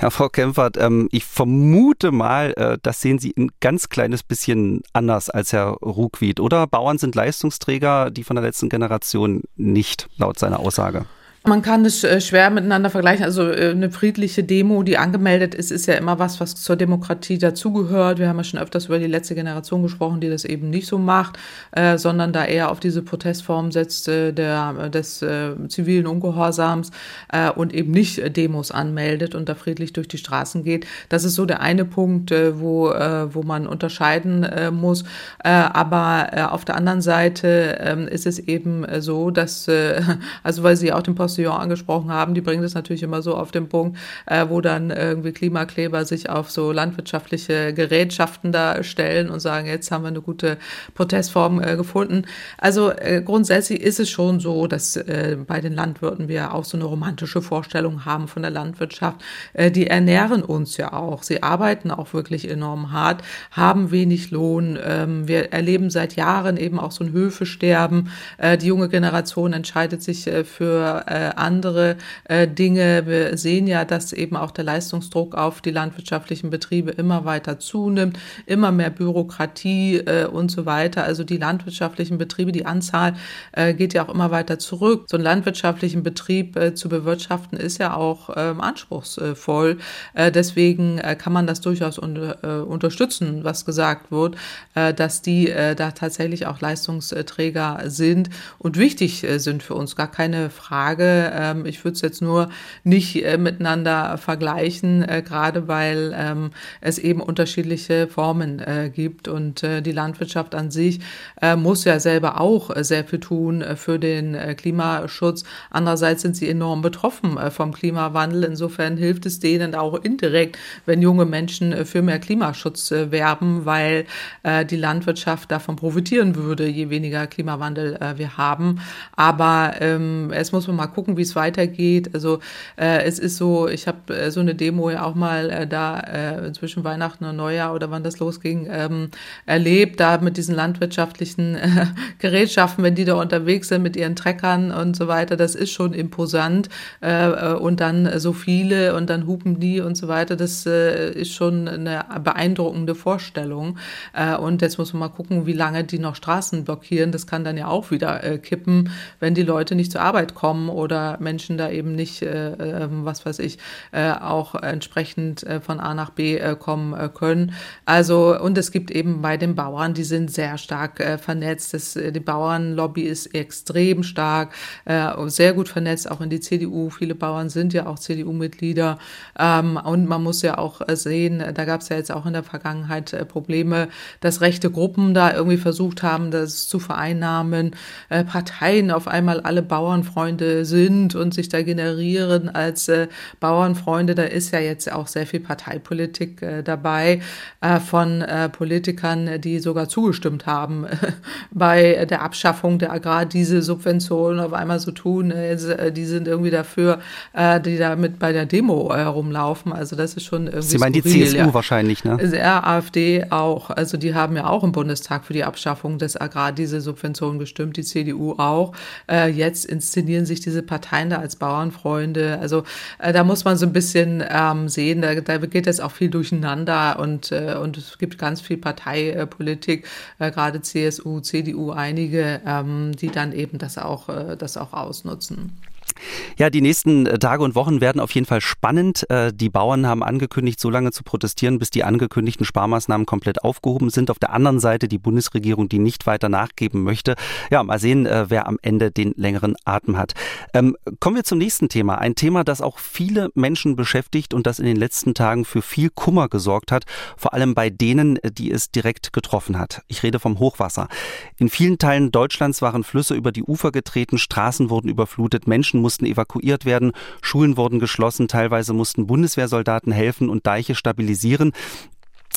Speaker 2: Ja, Frau Kempfert, ähm, ich vermute mal, äh, das sehen Sie ein ganz kleines bisschen anders als Herr Ruckwied, oder? Bauern sind Leistungsträger, die von der letzten Generation nicht, laut seiner Aussage.
Speaker 3: Man kann es äh, schwer miteinander vergleichen. Also äh, eine friedliche Demo, die angemeldet ist, ist ja immer was, was zur Demokratie dazugehört. Wir haben ja schon öfters über die letzte Generation gesprochen, die das eben nicht so macht, äh, sondern da eher auf diese Protestform setzt der, des zivilen Ungehorsams und eben nicht Demos anmeldet und da friedlich durch die Straßen geht. Das ist so der eine Punkt, wo, wo man unterscheiden muss. aber auf der anderen Seite ähm, ist es eben so, dass, <laughs> also weil Sie auch den Post Postillon angesprochen haben, die bringen das natürlich immer so auf den Punkt, äh, wo dann irgendwie Klimakleber sich auf so landwirtschaftliche Gerätschaften da stellen und sagen, jetzt haben wir eine gute Protestform äh, gefunden. Also äh, grundsätzlich ist es schon so, dass äh, bei den Landwirten wir auch so eine romantische Vorstellung haben von der Landwirtschaft. Äh, die ernähren uns ja auch. Sie arbeiten auch wirklich enorm hart, haben wenig Lohn. Ähm, wir erleben seit Jahren eben auch so ein Höfesterben. Äh, die junge Generation entscheidet sich für äh, andere äh, Dinge. Wir sehen ja, dass eben auch der Leistungsdruck auf die landwirtschaftlichen Betriebe immer weiter zunimmt, immer mehr Bürokratie äh, und so weiter. Also die landwirtschaftlichen Betriebe, die Anzahl äh, geht ja auch immer weiter zurück. So einen landwirtschaftlichen Betrieb äh, zu bewirtschaften ist ja auch ähm, anspruchsvoll. Äh, deswegen äh, kann man das durchaus unter, äh, unterstützen, was gesagt wird, äh, dass die äh, da tatsächlich auch Leistungsträger sind und wichtig äh, sind für uns. Gar keine Frage. Ähm, ich würde es jetzt nur nicht äh, miteinander vergleichen, äh, gerade weil ähm, es eben unterschiedliche Formen äh, gibt. Und äh, die Landwirtschaft an sich äh, muss ja selber auch äh, sehr viel tun für den Klimaschutz. Andererseits sind sie enorm betroffen vom Klimawandel. Insofern hilft es denen auch indirekt, wenn junge Menschen für mehr Klimaschutz werben, weil die Landwirtschaft davon profitieren würde, je weniger Klimawandel wir haben. Aber ähm, es muss man mal gucken, wie es weitergeht. Also äh, es ist so, ich habe äh, so eine Demo ja auch mal äh, da äh, zwischen Weihnachten und Neujahr oder wann das losging, ähm, erlebt, da mit diesen landwirtschaftlichen äh, <laughs> Gerätschaften, wenn die da unterwegs sind mit ihren Treckern und so weiter, das ist schon imposant. Äh, äh und dann so viele und dann hupen die und so weiter, das äh, ist schon eine beeindruckende Vorstellung. Äh, und jetzt muss man mal gucken, wie lange die noch Straßen blockieren. Das kann dann ja auch wieder äh, kippen, wenn die Leute nicht zur Arbeit kommen oder Menschen da eben nicht, äh, ähm, was weiß ich, äh, auch entsprechend äh, von A nach B äh, kommen äh, können. Also, und es gibt eben bei den Bauern, die sind sehr stark äh, vernetzt. Das, die Bauernlobby ist extrem stark, sehr gut vernetzt, auch in die CDU. Viele Bauern sind ja auch CDU-Mitglieder. Ähm, und man muss ja auch sehen, da gab es ja jetzt auch in der Vergangenheit Probleme, dass rechte Gruppen da irgendwie versucht haben, das zu vereinnahmen, Parteien auf einmal alle Bauernfreunde sind sind und sich da generieren als äh, Bauernfreunde. Da ist ja jetzt auch sehr viel Parteipolitik äh, dabei äh, von äh, Politikern, die sogar zugestimmt haben <laughs> bei der Abschaffung der Agrardieselsubventionen auf einmal so tun, äh, die sind irgendwie dafür, äh, die da mit bei der Demo rumlaufen. Also das ist schon irgendwie
Speaker 2: Sie meinen die CSU ja. wahrscheinlich, ne?
Speaker 3: Der AfD auch. Also die haben ja auch im Bundestag für die Abschaffung des Agrardieselsubventionen gestimmt, die CDU auch. Jetzt inszenieren sich diese Parteien da als Bauernfreunde. Also da muss man so ein bisschen ähm, sehen, da, da geht jetzt auch viel durcheinander und, und es gibt ganz viel Parteipolitik, gerade CSU, CDU, einige, ähm, die dann eben das auch, äh, das auch ausnutzen.
Speaker 2: Ja, die nächsten äh, Tage und Wochen werden auf jeden Fall spannend. Äh, die Bauern haben angekündigt, so lange zu protestieren, bis die angekündigten Sparmaßnahmen komplett aufgehoben sind. Auf der anderen Seite die Bundesregierung, die nicht weiter nachgeben möchte. Ja, mal sehen, äh, wer am Ende den längeren Atem hat. Ähm, kommen wir zum nächsten Thema. Ein Thema, das auch viele Menschen beschäftigt und das in den letzten Tagen für viel Kummer gesorgt hat. Vor allem bei denen, die es direkt getroffen hat. Ich rede vom Hochwasser. In vielen Teilen Deutschlands waren Flüsse über die Ufer getreten, Straßen wurden überflutet, Menschen mussten evakuiert werden, Schulen wurden geschlossen, teilweise mussten Bundeswehrsoldaten helfen und Deiche stabilisieren.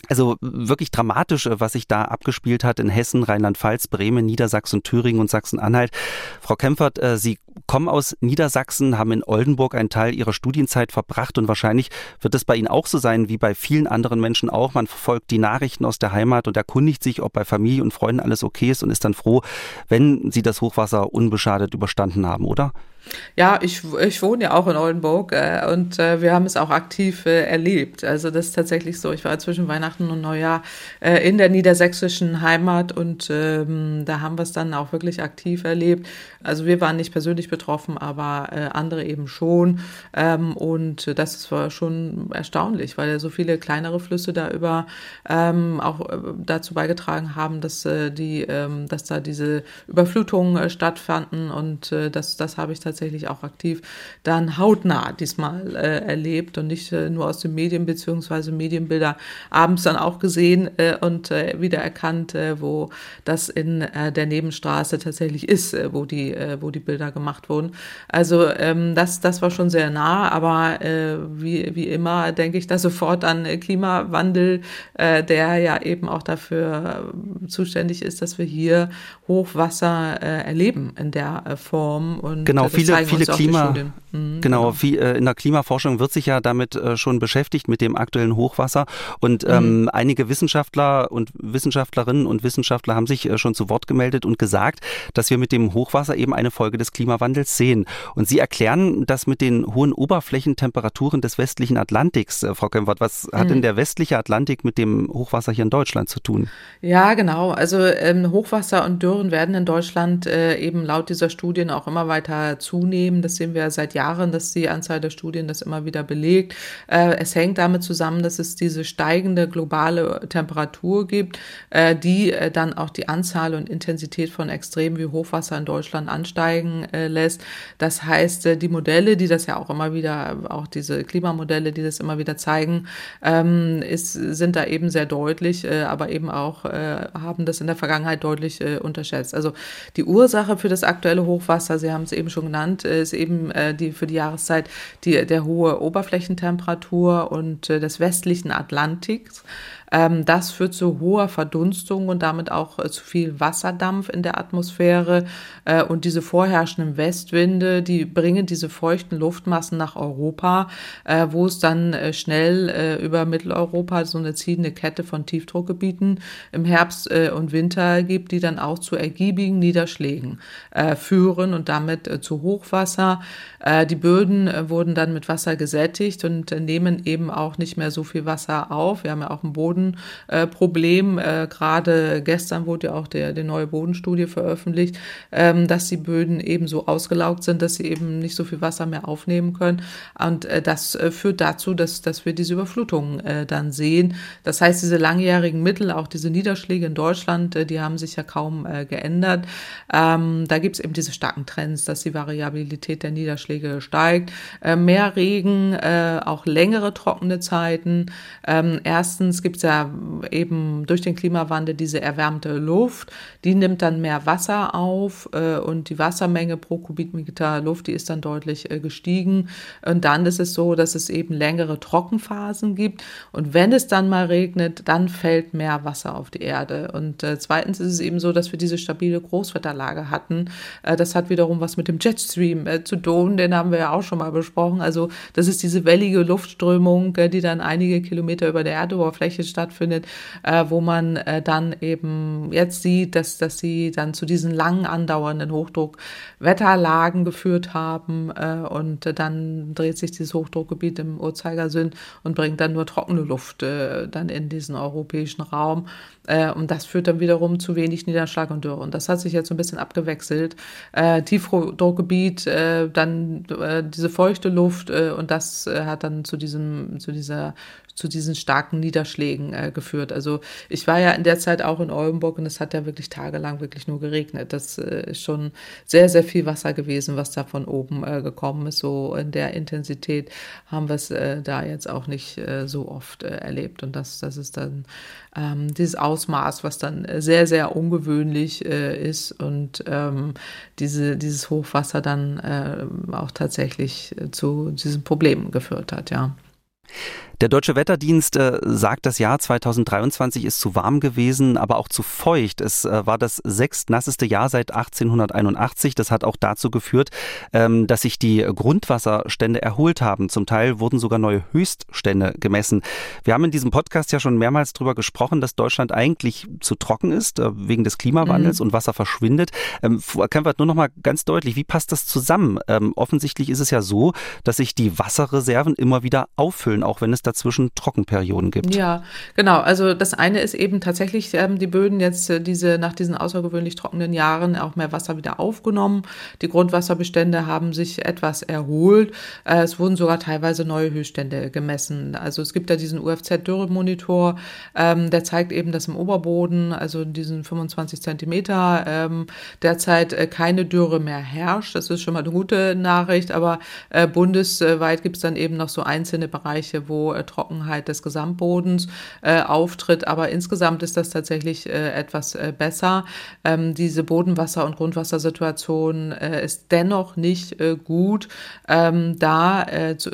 Speaker 2: Also wirklich dramatisch, äh, was sich da abgespielt hat in Hessen, Rheinland-Pfalz, Bremen, Niedersachsen, Thüringen und Sachsen-Anhalt. Frau Kempfert, äh, Sie kommen aus Niedersachsen, haben in Oldenburg einen Teil Ihrer Studienzeit verbracht und wahrscheinlich wird es bei Ihnen auch so sein wie bei vielen anderen Menschen auch. Man verfolgt die Nachrichten aus der Heimat und erkundigt sich, ob bei Familie und Freunden alles okay ist und ist dann froh, wenn Sie das Hochwasser unbeschadet überstanden haben, oder?
Speaker 3: Ja, ich, ich wohne ja auch in Oldenburg äh, und äh, wir haben es auch aktiv äh, erlebt. Also das ist tatsächlich so. Ich war zwischen Weihnachten und Neujahr äh, in der niedersächsischen Heimat und ähm, da haben wir es dann auch wirklich aktiv erlebt. Also wir waren nicht persönlich betroffen, aber äh, andere eben schon. Ähm, und das war schon erstaunlich, weil so viele kleinere Flüsse da über ähm, auch äh, dazu beigetragen haben, dass die, ähm, dass da diese Überflutungen stattfanden und das, das habe ich tatsächlich tatsächlich auch aktiv dann hautnah diesmal äh, erlebt und nicht äh, nur aus den Medien beziehungsweise Medienbilder abends dann auch gesehen äh, und äh, wiedererkannt, äh, wo das in äh, der Nebenstraße tatsächlich ist, äh, wo die, äh, wo die Bilder gemacht wurden. Also ähm, das, das war schon sehr nah, aber äh, wie, wie immer denke ich da sofort an Klimawandel, äh, der ja eben auch dafür äh, zuständig ist, dass wir hier Hochwasser äh, erleben in der äh, Form.
Speaker 2: Und genau, viel viele, viele Klima, mhm, genau, genau. Viel, äh, in der Klimaforschung wird sich ja damit äh, schon beschäftigt mit dem aktuellen Hochwasser und mhm. ähm, einige Wissenschaftler und Wissenschaftlerinnen und Wissenschaftler haben sich äh, schon zu Wort gemeldet und gesagt, dass wir mit dem Hochwasser eben eine Folge des Klimawandels sehen. Und sie erklären das mit den hohen Oberflächentemperaturen des westlichen Atlantiks, äh, Frau Kempfert. Was hat mhm. denn der westliche Atlantik mit dem Hochwasser hier in Deutschland zu tun?
Speaker 3: Ja, genau. Also ähm, Hochwasser und Dürren werden in Deutschland äh, eben laut dieser Studien auch immer weiter zu zunehmen. Das sehen wir seit Jahren, dass die Anzahl der Studien das immer wieder belegt. Äh, es hängt damit zusammen, dass es diese steigende globale Temperatur gibt, äh, die äh, dann auch die Anzahl und Intensität von Extremen wie Hochwasser in Deutschland ansteigen lässt. Das heißt, die Modelle, die das ja auch immer wieder, auch diese Klimamodelle, die das immer wieder zeigen, ähm, ist, sind da eben sehr deutlich, aber eben auch haben das in der Vergangenheit deutlich unterschätzt. Also die Ursache für das aktuelle Hochwasser, Sie haben es eben schon genannt, genannt, äh, ist eben äh, die für die Jahreszeit die, der hohe Oberflächentemperatur und äh, des westlichen Atlantiks. Ähm, das führt zu hoher Verdunstung und damit auch äh, zu viel Wasserdampf in der Atmosphäre. Äh, und diese vorherrschenden Westwinde, die bringen diese feuchten Luftmassen nach Europa, äh, wo es dann schnell über Mitteleuropa so eine ziehende Kette von Tiefdruckgebieten im Herbst und Winter gibt, die dann auch zu ergiebigen Niederschlägen führen und damit zu Hochwasser. die Böden wurden dann mit Wasser gesättigt und nehmen eben auch nicht mehr so viel Wasser auf. Wir haben ja auch einen Boden Bodenproblem. Äh, Gerade gestern wurde ja auch der, die neue Bodenstudie veröffentlicht, ähm, dass die Böden eben so ausgelaugt sind, dass sie eben nicht so viel Wasser mehr aufnehmen können. Und äh, das äh, führt dazu, dass, dass wir diese Überflutungen äh, dann sehen. Das heißt, diese langjährigen Mittel, auch diese Niederschläge in Deutschland, äh, die haben sich ja kaum äh, geändert. Ähm, da gibt es eben diese starken Trends, dass die Variabilität der Niederschläge steigt. Äh, mehr Regen, äh, auch längere trockene Zeiten. Ähm, erstens gibt es ja dieser eben durch den Klimawandel diese erwärmte Luft, die nimmt dann mehr Wasser auf äh, und die Wassermenge pro Kubikmeter Luft, die ist dann deutlich äh, gestiegen. Und dann ist es so, dass es eben längere Trockenphasen gibt. Und wenn es dann mal regnet, dann fällt mehr Wasser auf die Erde. Und äh, zweitens ist es eben so, dass wir diese stabile Großwetterlage hatten. Äh, das hat wiederum was mit dem Jetstream äh, zu tun, den haben wir ja auch schon mal besprochen. Also das ist diese wellige Luftströmung, äh, die dann einige Kilometer über der Erdoberfläche stattfindet, äh, wo man äh, dann eben jetzt sieht, dass, dass sie dann zu diesen lang andauernden Hochdruckwetterlagen geführt haben äh, und dann dreht sich dieses Hochdruckgebiet im Uhrzeigersinn und bringt dann nur trockene Luft äh, dann in diesen europäischen Raum. Äh, und das führt dann wiederum zu wenig Niederschlag und Dürre. Und das hat sich jetzt so ein bisschen abgewechselt. Äh, Tiefdruckgebiet, dann diese feuchte Luft und das hat dann zu diesem, zu dieser zu diesen starken Niederschlägen äh, geführt. Also ich war ja in der Zeit auch in Oldenburg und es hat ja wirklich tagelang wirklich nur geregnet. Das äh, ist schon sehr, sehr viel Wasser gewesen, was da von oben äh, gekommen ist. So in der Intensität haben wir es äh, da jetzt auch nicht äh, so oft äh, erlebt. Und das, das ist dann ähm, dieses Ausmaß, was dann sehr, sehr ungewöhnlich ist und ähm, diese, dieses Hochwasser dann auch tatsächlich zu diesen Problemen geführt hat, ja.
Speaker 2: Der Deutsche Wetterdienst äh, sagt, das Jahr 2023 ist zu warm gewesen, aber auch zu feucht. Es äh, war das sechstnasseste Jahr seit 1881. Das hat auch dazu geführt, ähm, dass sich die Grundwasserstände erholt haben. Zum Teil wurden sogar neue Höchststände gemessen. Wir haben in diesem Podcast ja schon mehrmals darüber gesprochen, dass Deutschland eigentlich zu trocken ist, äh, wegen des Klimawandels mhm. und Wasser verschwindet. Ähm, Kempfert, nur noch mal ganz deutlich, wie passt das zusammen? Ähm, offensichtlich ist es ja so, dass sich die Wasserreserven immer wieder auffüllen, auch wenn es dazwischen Trockenperioden gibt.
Speaker 3: Ja, genau. Also das eine ist eben tatsächlich, ähm, die Böden jetzt äh, diese nach diesen außergewöhnlich trockenen Jahren auch mehr Wasser wieder aufgenommen. Die Grundwasserbestände haben sich etwas erholt. Äh, es wurden sogar teilweise neue Höchststände gemessen. Also es gibt ja diesen UFZ-Dürremonitor, ähm, der zeigt eben, dass im Oberboden, also in diesen 25 Zentimeter, ähm, derzeit äh, keine Dürre mehr herrscht. Das ist schon mal eine gute Nachricht, aber äh, bundesweit gibt es dann eben noch so einzelne Bereiche, wo äh, Trockenheit des Gesamtbodens äh, auftritt. Aber insgesamt ist das tatsächlich äh, etwas äh, besser. Ähm, diese Bodenwasser- und Grundwassersituation äh, ist dennoch nicht äh, gut, ähm, da äh, zu,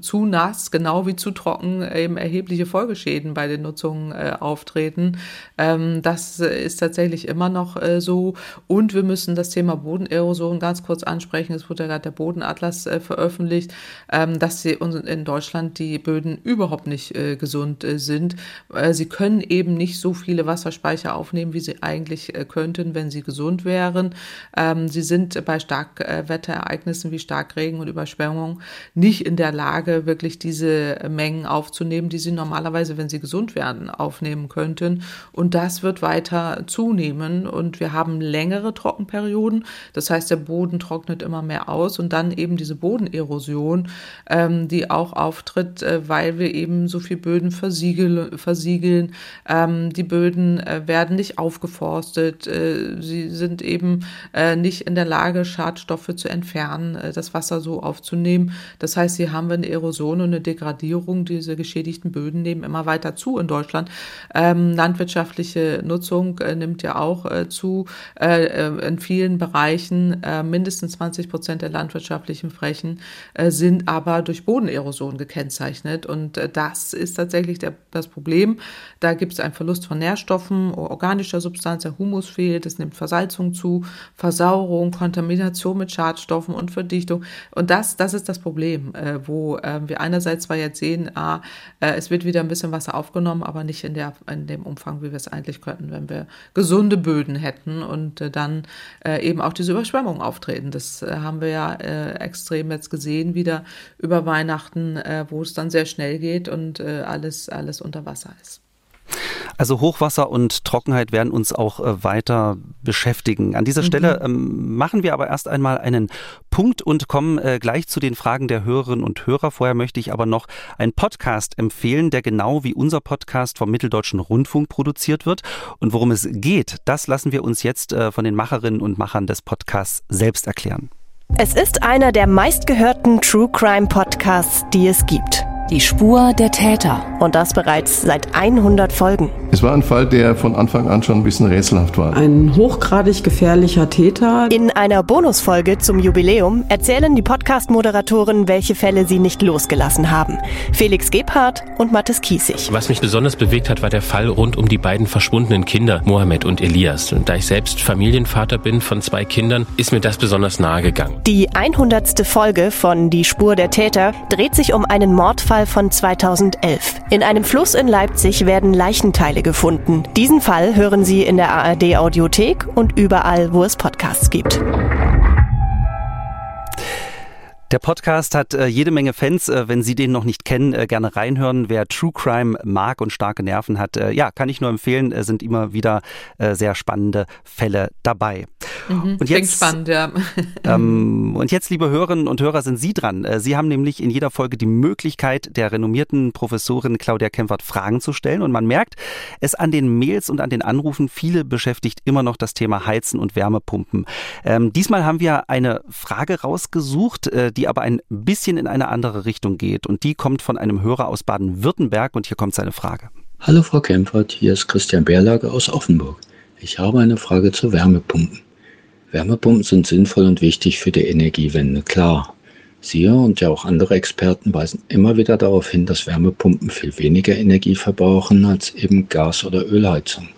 Speaker 3: zu nass, genau wie zu trocken, eben erhebliche Folgeschäden bei den Nutzungen auftreten. Ähm, das ist tatsächlich immer noch so. Und wir müssen das Thema Bodenerosion ganz kurz ansprechen. Es wurde ja gerade der Bodenatlas veröffentlicht, ähm, dass sie in Deutschland die Böden überhaupt nicht äh, gesund äh, sind. Äh, sie können eben nicht so viele Wasserspeicher aufnehmen, wie sie eigentlich äh, könnten, wenn sie gesund wären. Ähm, sie sind bei Starkwetterereignissen wie Starkregen und Überschwemmung nicht in der Lage, wirklich diese Mengen aufzunehmen, die sie normalerweise, wenn sie gesund werden, aufnehmen könnten. Und das wird weiter zunehmen. Und wir haben längere Trockenperioden. Das heißt, der Boden trocknet immer mehr aus und dann eben diese Bodenerosion, ähm, die auch auftritt, äh, weil weil wir eben so viel Böden versiegeln. versiegeln. Ähm, die Böden äh, werden nicht aufgeforstet. Äh, sie sind eben äh, nicht in der Lage, Schadstoffe zu entfernen, äh, das Wasser so aufzunehmen. Das heißt, hier haben wir eine Erosion und eine Degradierung. Diese geschädigten Böden nehmen immer weiter zu in Deutschland. Ähm, landwirtschaftliche Nutzung äh, nimmt ja auch äh, zu. in vielen Bereichen mindestens 20 Prozent der landwirtschaftlichen Flächen sind aber durch Bodenerosion gekennzeichnet. Und und äh, das ist tatsächlich der, das Problem. Da gibt es einen Verlust von Nährstoffen, organischer Substanz, der Humus fehlt, es nimmt Versalzung zu, Versauerung, Kontamination mit Schadstoffen und Verdichtung. Und das, das ist das Problem, äh, wo äh, wir einerseits zwar jetzt sehen, ah, äh, es wird wieder ein bisschen Wasser aufgenommen, aber nicht in, der, in dem Umfang, wie wir es eigentlich könnten, wenn wir gesunde Böden hätten und dann eben auch diese Überschwemmungen auftreten. Das haben wir ja extrem jetzt gesehen, wieder über Weihnachten, wo es dann sehr schnell schnell geht und äh, alles, alles unter Wasser ist.
Speaker 2: Also Hochwasser und Trockenheit werden uns auch äh, weiter beschäftigen. An dieser mhm. Stelle ähm, machen wir aber erst einmal einen Punkt und kommen äh, gleich zu den Fragen der Hörerinnen und Hörer. Vorher möchte ich aber noch einen Podcast empfehlen, der genau wie unser Podcast vom Mitteldeutschen Rundfunk produziert wird. Und worum es geht, das lassen wir uns jetzt äh, von den Macherinnen und Machern des Podcasts selbst erklären.
Speaker 7: Es ist einer der meistgehörten True Crime Podcasts, die es gibt. Die Spur der Täter. Und das bereits seit 100 Folgen.
Speaker 8: Es war ein Fall, der von Anfang an schon ein bisschen rätselhaft war.
Speaker 9: Ein hochgradig gefährlicher Täter.
Speaker 7: In einer Bonusfolge zum Jubiläum erzählen die Podcast-Moderatoren, welche Fälle sie nicht losgelassen haben. Felix Gebhardt und Mathis Kiesig.
Speaker 10: Was mich besonders bewegt hat, war der Fall rund um die beiden verschwundenen Kinder, Mohammed und Elias. Und da ich selbst Familienvater bin von zwei Kindern, ist mir das besonders nahe gegangen.
Speaker 7: Die 100. Folge von Die Spur der Täter dreht sich um einen Mordfall von 2011. In einem Fluss in Leipzig werden Leichenteile gefunden. Diesen Fall hören Sie in der ARD Audiothek und überall, wo es Podcasts gibt.
Speaker 2: Der Podcast hat äh, jede Menge Fans. Äh, wenn Sie den noch nicht kennen, äh, gerne reinhören. Wer True Crime mag und starke Nerven hat, äh, ja, kann ich nur empfehlen. Sind immer wieder äh, sehr spannende Fälle dabei.
Speaker 3: Mhm, und jetzt spannend, ja.
Speaker 2: Ähm, und jetzt, liebe Hörerinnen und Hörer, sind Sie dran. Sie haben nämlich in jeder Folge die Möglichkeit, der renommierten Professorin Claudia Kempfert Fragen zu stellen. Und man merkt, es an den Mails und an den Anrufen viele beschäftigt immer noch das Thema Heizen und Wärmepumpen. Ähm, diesmal haben wir eine Frage rausgesucht die aber ein bisschen in eine andere Richtung geht. Und die kommt von einem Hörer aus Baden-Württemberg. Und hier kommt seine Frage.
Speaker 11: Hallo Frau Kempfert, hier ist Christian Bärlage aus Offenburg. Ich habe eine Frage zu Wärmepumpen. Wärmepumpen sind sinnvoll und wichtig für die Energiewende, klar. Sie und ja auch andere Experten weisen immer wieder darauf hin, dass Wärmepumpen viel weniger Energie verbrauchen als eben Gas- oder Ölheizung.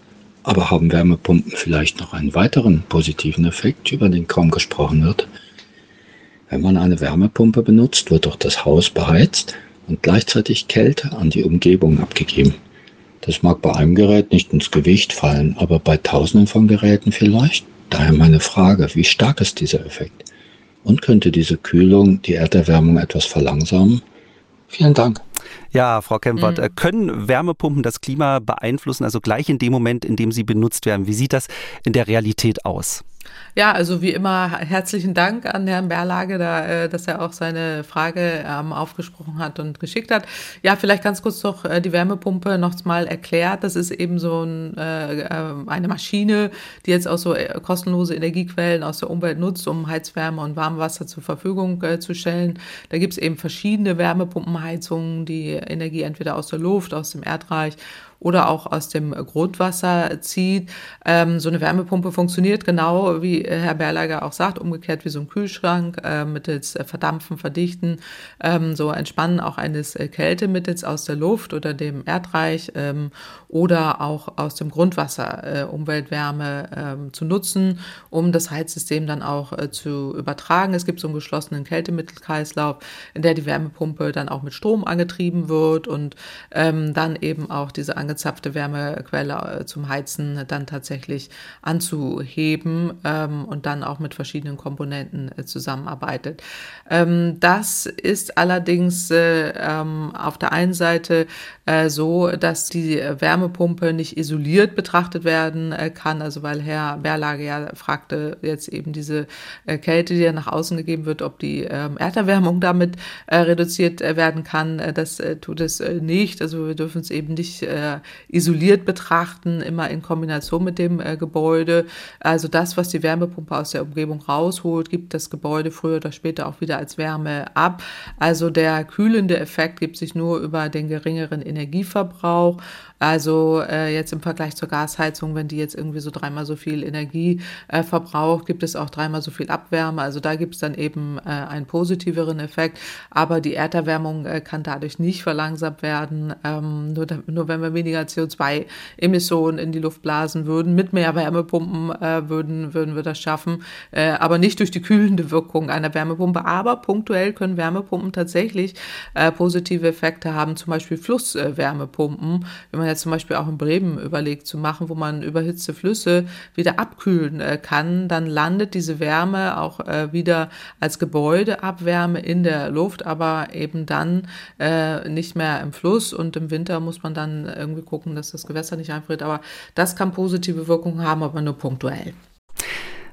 Speaker 11: Aber haben Wärmepumpen vielleicht noch einen weiteren positiven Effekt, über den kaum gesprochen wird? Wenn man eine Wärmepumpe benutzt, wird doch das Haus beheizt und gleichzeitig Kälte an die Umgebung abgegeben. Das mag bei einem Gerät nicht ins Gewicht fallen, aber bei tausenden von Geräten vielleicht. Daher meine Frage, wie stark ist dieser Effekt? Und könnte diese Kühlung die Erderwärmung etwas verlangsamen? Vielen Dank.
Speaker 2: Ja, Frau Kempfert, mhm. können Wärmepumpen das Klima beeinflussen, also gleich in dem Moment, in dem sie benutzt werden? Wie sieht das in der Realität aus?
Speaker 3: Ja, also wie immer herzlichen Dank an Herrn Berlage, da, äh, dass er auch seine Frage ähm, aufgesprochen hat und geschickt hat. Ja, vielleicht ganz kurz noch äh, die Wärmepumpe noch mal erklärt. Das ist eben so ein, äh, äh eine Maschine, die jetzt auch so kostenlose Energiequellen aus der Umwelt nutzt, um Heizwärme und Warmwasser zur Verfügung äh, zu stellen. Da gibt es eben verschiedene Wärmepumpenheizungen, die Energie entweder aus der Luft, aus dem Erdreich oder auch aus dem Grundwasser zieht. Ähm, so eine Wärmepumpe funktioniert genau, wie Herr Berlager auch sagt, umgekehrt wie so ein Kühlschrank, äh, mittels Verdampfen, Verdichten, ähm, so Entspannen auch eines Kältemittels aus der Luft oder dem Erdreich ähm, oder auch aus dem Grundwasser äh, Umweltwärme ähm, zu nutzen, um das Heizsystem dann auch äh, zu übertragen. Es gibt so einen geschlossenen Kältemittelkreislauf, in der die Wärmepumpe dann auch mit Strom angetrieben wird und ähm, dann eben auch diese angezapfte Wärmequelle äh, zum Heizen dann tatsächlich anzuheben ähm, und dann auch mit verschiedenen Komponenten äh, zusammenarbeitet. Ähm, das ist allerdings äh, ähm, auf der einen Seite äh, so, dass die Wärmepumpe nicht isoliert betrachtet werden äh, kann, also weil Herr Berlage ja fragte jetzt eben diese äh, Kälte, die ja nach außen gegeben wird, ob die ähm, Erderwärmung damit reduziert werden kann. das tut es nicht. Also wir dürfen es eben nicht isoliert betrachten, immer in Kombination mit dem Gebäude. Also das, was die Wärmepumpe aus der Umgebung rausholt, gibt das Gebäude früher oder später auch wieder als Wärme ab. Also der kühlende Effekt gibt sich nur über den geringeren Energieverbrauch. Also äh, jetzt im Vergleich zur Gasheizung, wenn die jetzt irgendwie so dreimal so viel Energie äh, verbraucht, gibt es auch dreimal so viel Abwärme. Also da gibt es dann eben äh, einen positiveren Effekt. Aber die Erderwärmung äh, kann dadurch nicht verlangsamt werden. Ähm, nur, nur wenn wir weniger CO2-Emissionen in die Luft blasen würden, mit mehr Wärmepumpen äh, würden, würden wir das schaffen. Äh, aber nicht durch die kühlende Wirkung einer Wärmepumpe. Aber punktuell können Wärmepumpen tatsächlich äh, positive Effekte haben, zum Beispiel Flusswärmepumpen. Wenn jetzt zum Beispiel auch in Bremen überlegt zu machen, wo man überhitzte Flüsse wieder abkühlen äh, kann, dann landet diese Wärme auch äh, wieder als Gebäudeabwärme in der Luft, aber eben dann äh, nicht mehr im Fluss und im Winter muss man dann irgendwie gucken, dass das Gewässer nicht einfriert. Aber das kann positive Wirkungen haben, aber nur punktuell.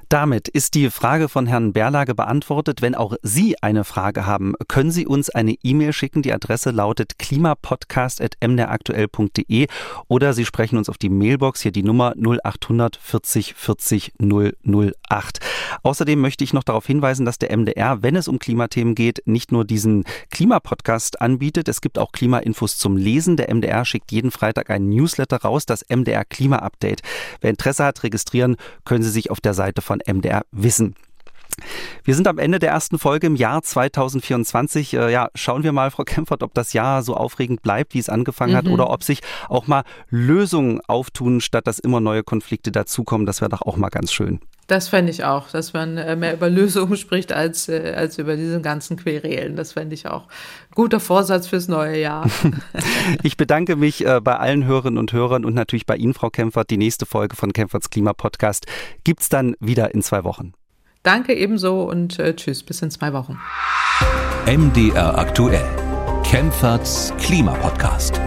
Speaker 2: Damit ist die Frage von Herrn Berlage beantwortet. Wenn auch Sie eine Frage haben, können Sie uns eine E-Mail schicken. Die Adresse lautet klimapodcast.mderaktuell.de oder Sie sprechen uns auf die Mailbox, hier die Nummer 0800 40 40 008. Außerdem möchte ich noch darauf hinweisen, dass der MDR, wenn es um Klimathemen geht, nicht nur diesen Klimapodcast anbietet. Es gibt auch Klimainfos zum Lesen. Der MDR schickt jeden Freitag einen Newsletter raus, das MDR Klima Update. Wer Interesse hat, registrieren, können Sie sich auf der Seite von MDR Wissen. Wir sind am Ende der ersten Folge im Jahr 2024. Äh, ja, schauen wir mal, Frau Kempfert, ob das Jahr so aufregend bleibt, wie es angefangen mhm. hat, oder ob sich auch mal Lösungen auftun, statt dass immer neue Konflikte dazukommen. Das wäre doch auch mal ganz schön.
Speaker 3: Das fände ich auch, dass man äh, mehr über Lösungen <laughs> spricht als, äh, als über diesen ganzen Querelen. Das fände ich auch. Guter Vorsatz fürs neue Jahr. <laughs>
Speaker 2: ich bedanke mich äh, bei allen Hörerinnen und Hörern und natürlich bei Ihnen, Frau Kempfert. Die nächste Folge von Kempferts Klimapodcast gibt es dann wieder in zwei Wochen.
Speaker 3: Danke ebenso und tschüss, bis in zwei Wochen.
Speaker 1: MDR aktuell. Kempferts Klimapodcast.